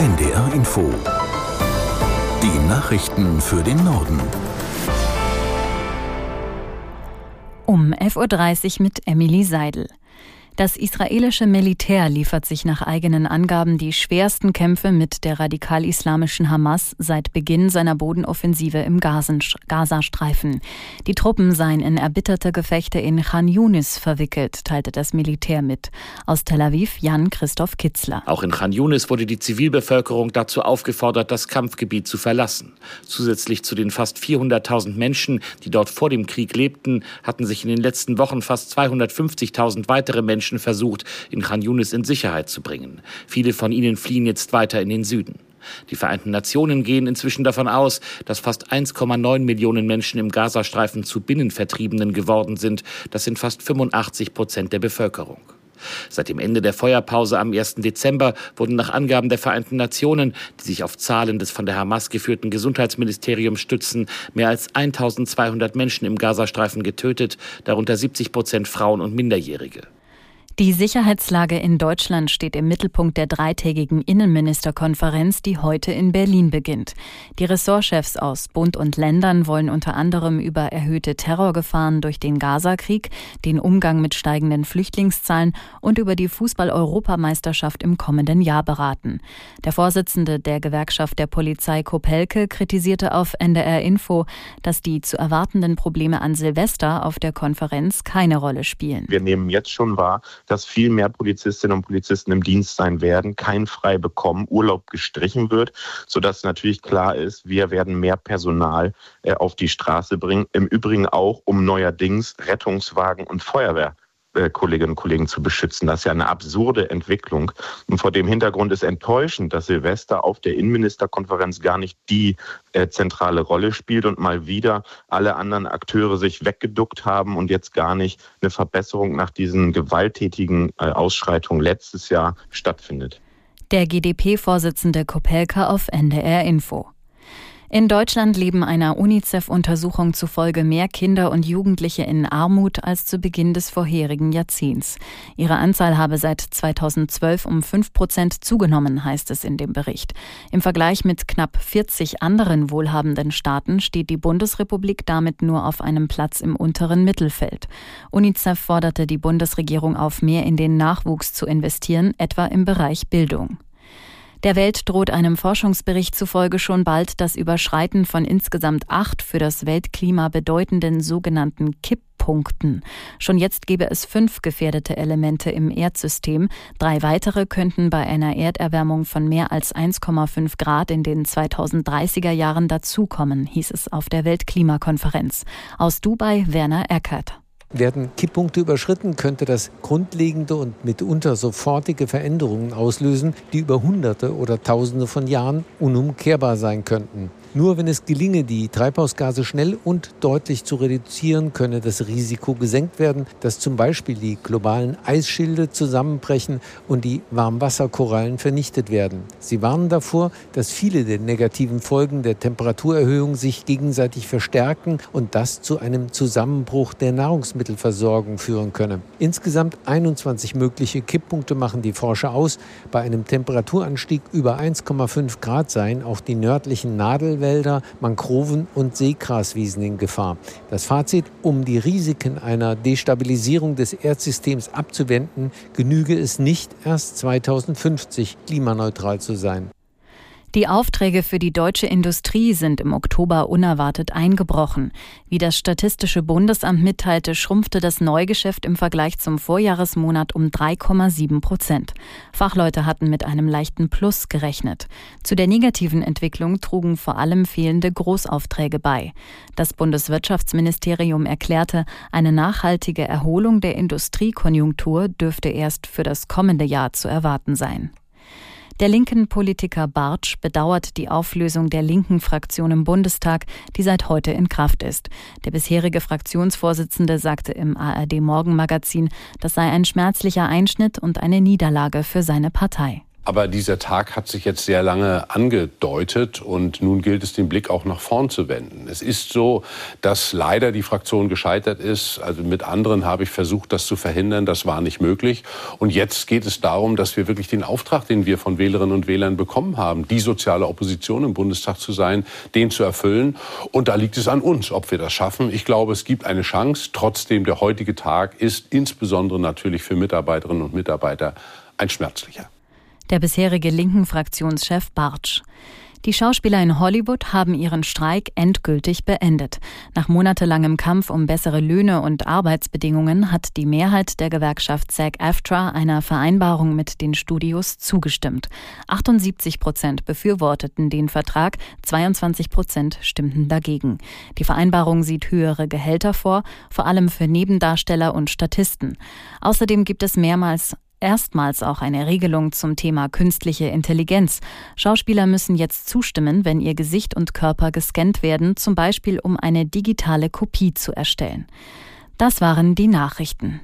NDR Info. Die Nachrichten für den Norden. Um 11.30 Uhr mit Emily Seidel. Das israelische Militär liefert sich nach eigenen Angaben die schwersten Kämpfe mit der radikal-islamischen Hamas seit Beginn seiner Bodenoffensive im Gazastreifen. Die Truppen seien in erbitterte Gefechte in Khan Yunis verwickelt, teilte das Militär mit. Aus Tel Aviv Jan Christoph Kitzler. Auch in Khan Yunis wurde die Zivilbevölkerung dazu aufgefordert, das Kampfgebiet zu verlassen. Zusätzlich zu den fast 400.000 Menschen, die dort vor dem Krieg lebten, hatten sich in den letzten Wochen fast 250.000 weitere Menschen Menschen versucht, in Khan Yunis in Sicherheit zu bringen. Viele von ihnen fliehen jetzt weiter in den Süden. Die Vereinten Nationen gehen inzwischen davon aus, dass fast 1,9 Millionen Menschen im Gazastreifen zu Binnenvertriebenen geworden sind. Das sind fast 85 Prozent der Bevölkerung. Seit dem Ende der Feuerpause am 1. Dezember wurden nach Angaben der Vereinten Nationen, die sich auf Zahlen des von der Hamas geführten Gesundheitsministeriums stützen, mehr als 1200 Menschen im Gazastreifen getötet, darunter 70 Prozent Frauen und Minderjährige. Die Sicherheitslage in Deutschland steht im Mittelpunkt der dreitägigen Innenministerkonferenz, die heute in Berlin beginnt. Die Ressortchefs aus Bund und Ländern wollen unter anderem über erhöhte Terrorgefahren durch den Gazakrieg, den Umgang mit steigenden Flüchtlingszahlen und über die Fußball-Europameisterschaft im kommenden Jahr beraten. Der Vorsitzende der Gewerkschaft der Polizei Kopelke kritisierte auf NDR Info, dass die zu erwartenden Probleme an Silvester auf der Konferenz keine Rolle spielen. Wir nehmen jetzt schon wahr, dass viel mehr Polizistinnen und Polizisten im Dienst sein werden, kein frei bekommen, Urlaub gestrichen wird, sodass natürlich klar ist, wir werden mehr Personal äh, auf die Straße bringen. Im Übrigen auch, um neuerdings Rettungswagen und Feuerwehr Kolleginnen und Kollegen zu beschützen. Das ist ja eine absurde Entwicklung. Und vor dem Hintergrund ist enttäuschend, dass Silvester auf der Innenministerkonferenz gar nicht die äh, zentrale Rolle spielt und mal wieder alle anderen Akteure sich weggeduckt haben und jetzt gar nicht eine Verbesserung nach diesen gewalttätigen äh, Ausschreitungen letztes Jahr stattfindet. Der GdP-Vorsitzende Kopelka auf NDR Info. In Deutschland leben einer UNICEF-Untersuchung zufolge mehr Kinder und Jugendliche in Armut als zu Beginn des vorherigen Jahrzehnts. Ihre Anzahl habe seit 2012 um fünf Prozent zugenommen, heißt es in dem Bericht. Im Vergleich mit knapp 40 anderen wohlhabenden Staaten steht die Bundesrepublik damit nur auf einem Platz im unteren Mittelfeld. UNICEF forderte die Bundesregierung auf, mehr in den Nachwuchs zu investieren, etwa im Bereich Bildung. Der Welt droht einem Forschungsbericht zufolge schon bald das Überschreiten von insgesamt acht für das Weltklima bedeutenden sogenannten Kipppunkten. Schon jetzt gäbe es fünf gefährdete Elemente im Erdsystem. Drei weitere könnten bei einer Erderwärmung von mehr als 1,5 Grad in den 2030er Jahren dazukommen, hieß es auf der Weltklimakonferenz. Aus Dubai Werner Eckert. Werden Kipppunkte überschritten, könnte das grundlegende und mitunter sofortige Veränderungen auslösen, die über Hunderte oder Tausende von Jahren unumkehrbar sein könnten. Nur wenn es gelinge, die Treibhausgase schnell und deutlich zu reduzieren, könne das Risiko gesenkt werden, dass zum Beispiel die globalen Eisschilde zusammenbrechen und die Warmwasserkorallen vernichtet werden. Sie warnen davor, dass viele der negativen Folgen der Temperaturerhöhung sich gegenseitig verstärken und das zu einem Zusammenbruch der Nahrungsmittelversorgung führen könne. Insgesamt 21 mögliche Kipppunkte machen die Forscher aus. Bei einem Temperaturanstieg über 1,5 Grad seien auch die nördlichen Nadel Nadelwälder, Mangroven und Seegraswiesen in Gefahr. Das Fazit, um die Risiken einer Destabilisierung des Erdsystems abzuwenden, genüge es nicht erst 2050 klimaneutral zu sein. Die Aufträge für die deutsche Industrie sind im Oktober unerwartet eingebrochen. Wie das Statistische Bundesamt mitteilte, schrumpfte das Neugeschäft im Vergleich zum Vorjahresmonat um 3,7 Prozent. Fachleute hatten mit einem leichten Plus gerechnet. Zu der negativen Entwicklung trugen vor allem fehlende Großaufträge bei. Das Bundeswirtschaftsministerium erklärte, eine nachhaltige Erholung der Industriekonjunktur dürfte erst für das kommende Jahr zu erwarten sein. Der linken Politiker Bartsch bedauert die Auflösung der linken Fraktion im Bundestag, die seit heute in Kraft ist. Der bisherige Fraktionsvorsitzende sagte im ARD Morgenmagazin, das sei ein schmerzlicher Einschnitt und eine Niederlage für seine Partei. Aber dieser Tag hat sich jetzt sehr lange angedeutet und nun gilt es, den Blick auch nach vorn zu wenden. Es ist so, dass leider die Fraktion gescheitert ist. Also mit anderen habe ich versucht, das zu verhindern. Das war nicht möglich. Und jetzt geht es darum, dass wir wirklich den Auftrag, den wir von Wählerinnen und Wählern bekommen haben, die soziale Opposition im Bundestag zu sein, den zu erfüllen. Und da liegt es an uns, ob wir das schaffen. Ich glaube, es gibt eine Chance. Trotzdem, der heutige Tag ist insbesondere natürlich für Mitarbeiterinnen und Mitarbeiter ein schmerzlicher der bisherige linken Fraktionschef Bartsch. Die Schauspieler in Hollywood haben ihren Streik endgültig beendet. Nach monatelangem Kampf um bessere Löhne und Arbeitsbedingungen hat die Mehrheit der Gewerkschaft SAG-AFTRA einer Vereinbarung mit den Studios zugestimmt. 78 Prozent befürworteten den Vertrag, 22 Prozent stimmten dagegen. Die Vereinbarung sieht höhere Gehälter vor, vor allem für Nebendarsteller und Statisten. Außerdem gibt es mehrmals erstmals auch eine Regelung zum Thema künstliche Intelligenz. Schauspieler müssen jetzt zustimmen, wenn ihr Gesicht und Körper gescannt werden, zum Beispiel um eine digitale Kopie zu erstellen. Das waren die Nachrichten.